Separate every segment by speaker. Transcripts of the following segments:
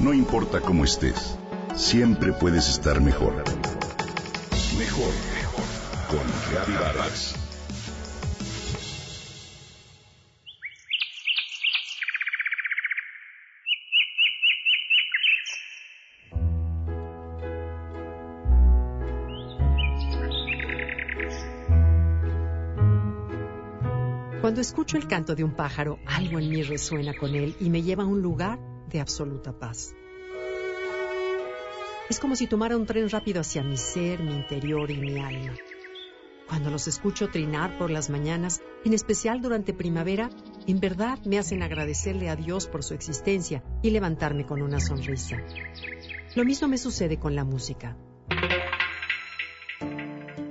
Speaker 1: No importa cómo estés, siempre puedes estar mejor. Mejor, mejor. Con Vargas.
Speaker 2: Cuando escucho el canto de un pájaro, algo en mí resuena con él y me lleva a un lugar de absoluta paz. Es como si tomara un tren rápido hacia mi ser, mi interior y mi alma. Cuando los escucho trinar por las mañanas, en especial durante primavera, en verdad me hacen agradecerle a Dios por su existencia y levantarme con una sonrisa. Lo mismo me sucede con la música.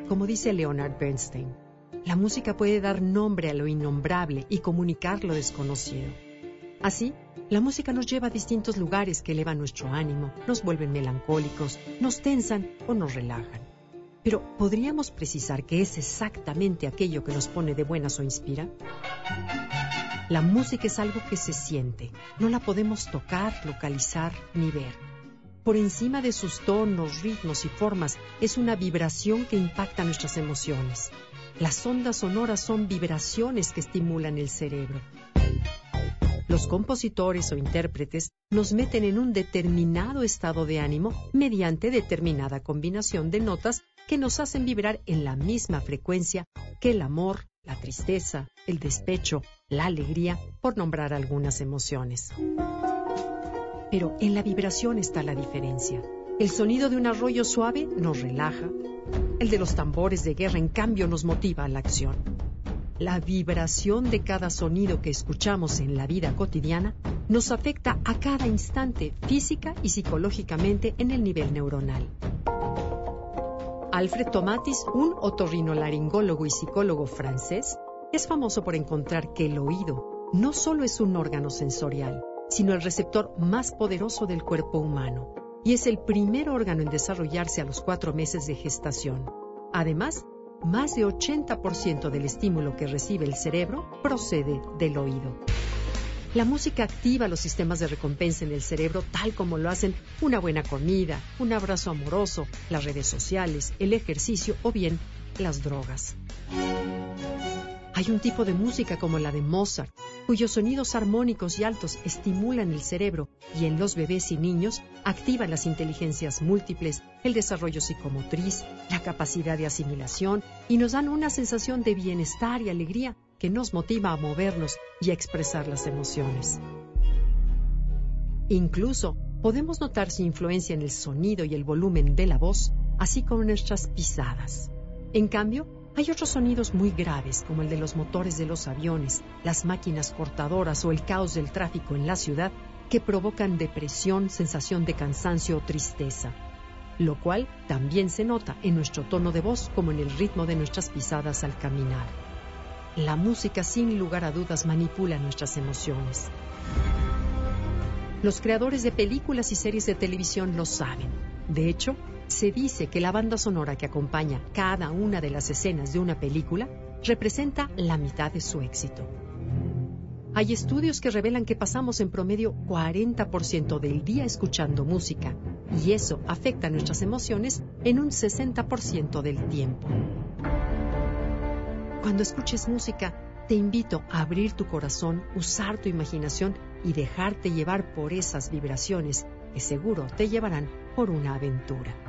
Speaker 2: Como dice Leonard Bernstein, la música puede dar nombre a lo innombrable y comunicar lo desconocido. Así, la música nos lleva a distintos lugares que elevan nuestro ánimo, nos vuelven melancólicos, nos tensan o nos relajan. Pero ¿podríamos precisar qué es exactamente aquello que nos pone de buenas o inspira? La música es algo que se siente, no la podemos tocar, localizar ni ver. Por encima de sus tonos, ritmos y formas es una vibración que impacta nuestras emociones. Las ondas sonoras son vibraciones que estimulan el cerebro. Los compositores o intérpretes nos meten en un determinado estado de ánimo mediante determinada combinación de notas que nos hacen vibrar en la misma frecuencia que el amor, la tristeza, el despecho, la alegría, por nombrar algunas emociones. Pero en la vibración está la diferencia. El sonido de un arroyo suave nos relaja, el de los tambores de guerra, en cambio, nos motiva a la acción. La vibración de cada sonido que escuchamos en la vida cotidiana nos afecta a cada instante física y psicológicamente en el nivel neuronal. Alfred Tomatis, un otorrinolaringólogo y psicólogo francés, es famoso por encontrar que el oído no solo es un órgano sensorial, sino el receptor más poderoso del cuerpo humano y es el primer órgano en desarrollarse a los cuatro meses de gestación. Además, más de 80% del estímulo que recibe el cerebro procede del oído. La música activa los sistemas de recompensa en el cerebro tal como lo hacen una buena comida, un abrazo amoroso, las redes sociales, el ejercicio o bien las drogas. Hay un tipo de música como la de Mozart, cuyos sonidos armónicos y altos estimulan el cerebro y en los bebés y niños activan las inteligencias múltiples, el desarrollo psicomotriz, la capacidad de asimilación y nos dan una sensación de bienestar y alegría que nos motiva a movernos y a expresar las emociones. Incluso podemos notar su influencia en el sonido y el volumen de la voz, así como en nuestras pisadas. En cambio, hay otros sonidos muy graves, como el de los motores de los aviones, las máquinas cortadoras o el caos del tráfico en la ciudad, que provocan depresión, sensación de cansancio o tristeza, lo cual también se nota en nuestro tono de voz como en el ritmo de nuestras pisadas al caminar. La música sin lugar a dudas manipula nuestras emociones. Los creadores de películas y series de televisión lo saben. De hecho, se dice que la banda sonora que acompaña cada una de las escenas de una película representa la mitad de su éxito. Hay estudios que revelan que pasamos en promedio 40% del día escuchando música y eso afecta nuestras emociones en un 60% del tiempo. Cuando escuches música, te invito a abrir tu corazón, usar tu imaginación y dejarte llevar por esas vibraciones que seguro te llevarán por una aventura.